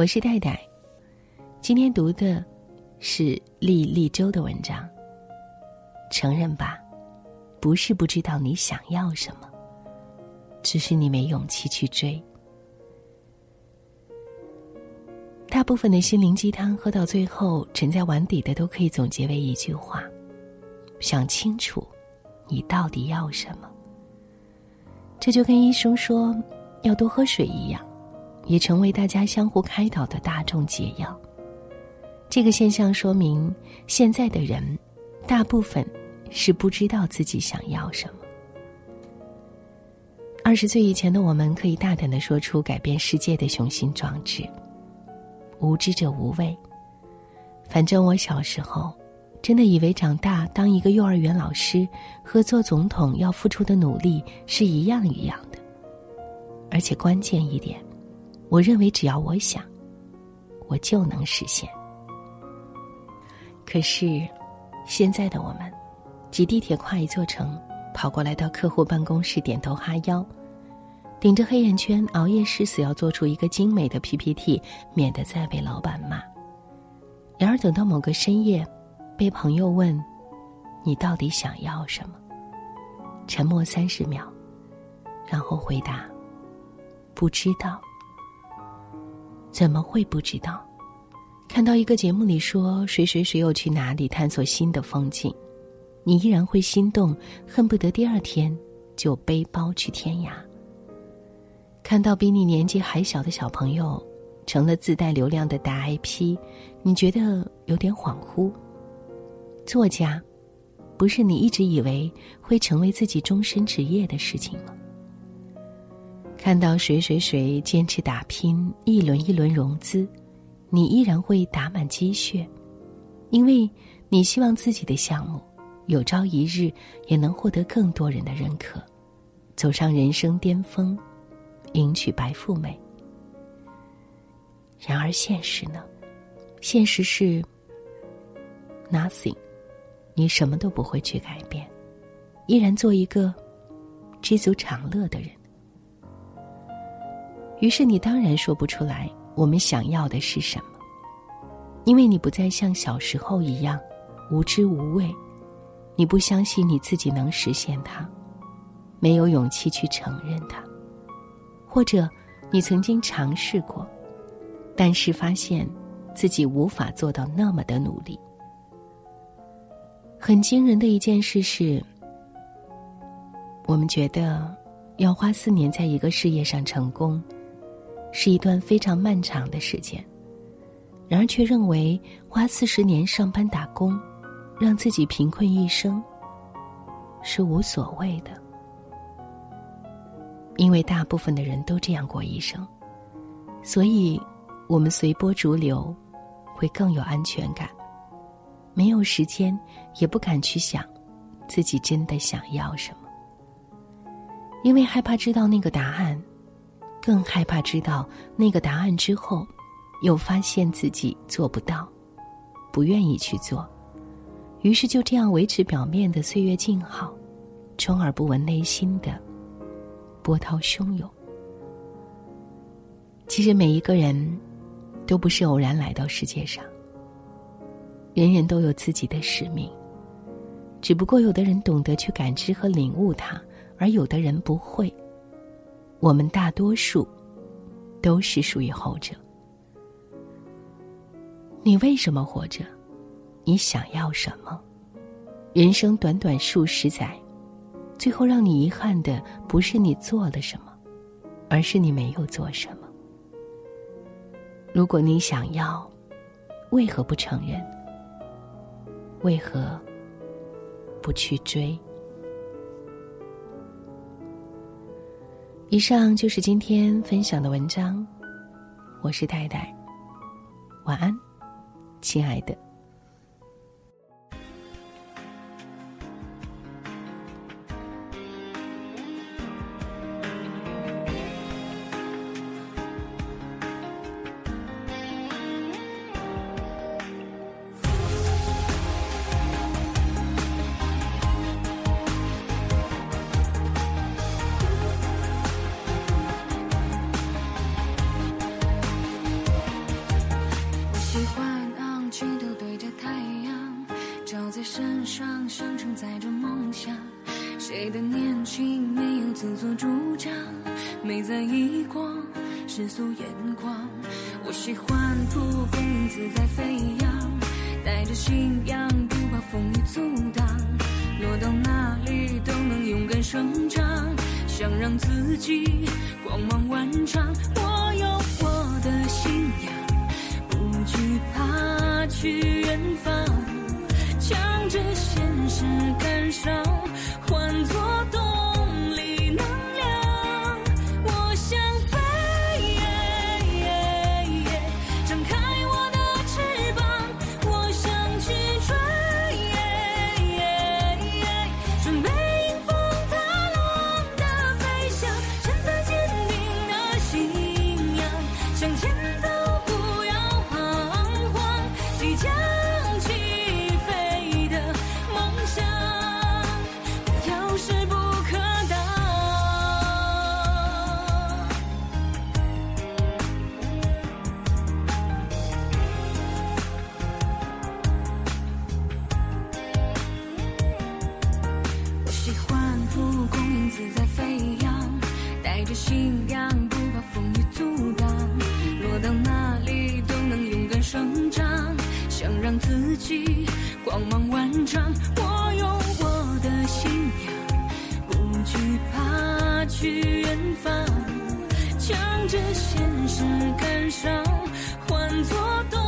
我是戴戴，今天读的是丽丽周的文章。承认吧，不是不知道你想要什么，只是你没勇气去追。大部分的心灵鸡汤喝到最后，沉在碗底的都可以总结为一句话：想清楚，你到底要什么。这就跟医生说要多喝水一样，也成为大家相互开导的大众解药。这个现象说明，现在的人大部分是不知道自己想要什么。二十岁以前的我们，可以大胆的说出改变世界的雄心壮志。无知者无畏。反正我小时候，真的以为长大当一个幼儿园老师和做总统要付出的努力是一样一样的。而且关键一点，我认为只要我想，我就能实现。可是，现在的我们，挤地铁跨一座城，跑过来到客户办公室点头哈腰。顶着黑眼圈熬夜誓死要做出一个精美的 PPT，免得再被老板骂。然而等到某个深夜，被朋友问：“你到底想要什么？”沉默三十秒，然后回答：“不知道。”怎么会不知道？看到一个节目里说谁谁谁又去哪里探索新的风景，你依然会心动，恨不得第二天就背包去天涯。看到比你年纪还小的小朋友成了自带流量的大 IP，你觉得有点恍惚。作家，不是你一直以为会成为自己终身职业的事情吗？看到谁谁谁坚持打拼，一轮一轮融资，你依然会打满鸡血，因为你希望自己的项目有朝一日也能获得更多人的认可，走上人生巅峰。迎娶白富美。然而现实呢？现实是 nothing，你什么都不会去改变，依然做一个知足常乐的人。于是你当然说不出来我们想要的是什么，因为你不再像小时候一样无知无畏，你不相信你自己能实现它，没有勇气去承认它。或者，你曾经尝试过，但是发现自己无法做到那么的努力。很惊人的一件事是，我们觉得要花四年在一个事业上成功，是一段非常漫长的时间，然而却认为花四十年上班打工，让自己贫困一生，是无所谓的。因为大部分的人都这样过一生，所以，我们随波逐流，会更有安全感。没有时间，也不敢去想，自己真的想要什么。因为害怕知道那个答案，更害怕知道那个答案之后，又发现自己做不到，不愿意去做，于是就这样维持表面的岁月静好，充耳不闻内心的。波涛汹涌。其实每一个人，都不是偶然来到世界上。人人都有自己的使命，只不过有的人懂得去感知和领悟它，而有的人不会。我们大多数，都是属于后者。你为什么活着？你想要什么？人生短短数十载。最后让你遗憾的不是你做了什么，而是你没有做什么。如果你想要，为何不承认？为何不去追？以上就是今天分享的文章，我是戴戴，晚安，亲爱的。照在身上，像承载着梦想。谁的年轻没有自作主张？没在意过世俗眼光。我喜欢蒲公英自在飞扬，带着信仰，不怕风雨阻挡。落到哪里都能勇敢生长，想让自己光芒万丈。我有我的信仰，不惧怕去远方，现带着信仰，不怕风雨阻挡，落到哪里都能勇敢生长。想让自己光芒万丈，我有我的信仰，不惧怕去远方，将这现实感伤换作。